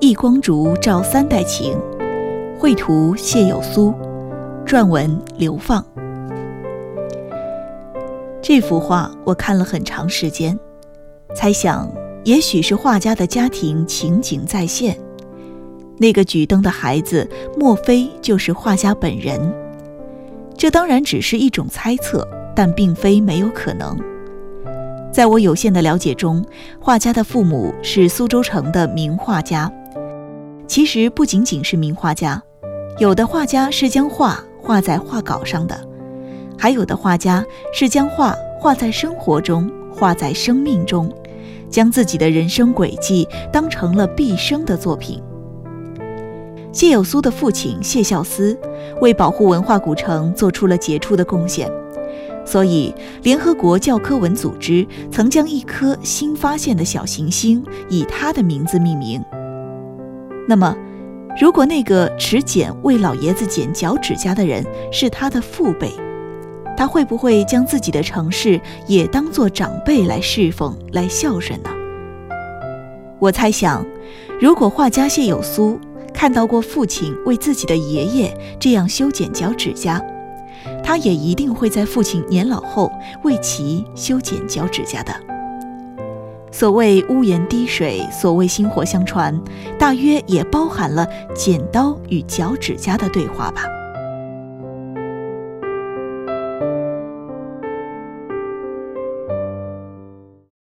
一光烛照三代情，绘图谢有苏，撰文流放。这幅画我看了很长时间，猜想也许是画家的家庭情景再现。那个举灯的孩子，莫非就是画家本人？这当然只是一种猜测，但并非没有可能。在我有限的了解中，画家的父母是苏州城的名画家。其实不仅仅是名画家，有的画家是将画画在画稿上的，还有的画家是将画画在生活中，画在生命中，将自己的人生轨迹当成了毕生的作品。谢有苏的父亲谢孝思为保护文化古城做出了杰出的贡献。所以，联合国教科文组织曾将一颗新发现的小行星以他的名字命名。那么，如果那个持剪为老爷子剪脚趾甲的人是他的父辈，他会不会将自己的城市也当作长辈来侍奉、来孝顺呢？我猜想，如果画家谢有苏看到过父亲为自己的爷爷这样修剪脚趾甲，他也一定会在父亲年老后为其修剪脚趾甲的。所谓屋檐滴水，所谓薪火相传，大约也包含了剪刀与脚趾甲的对话吧。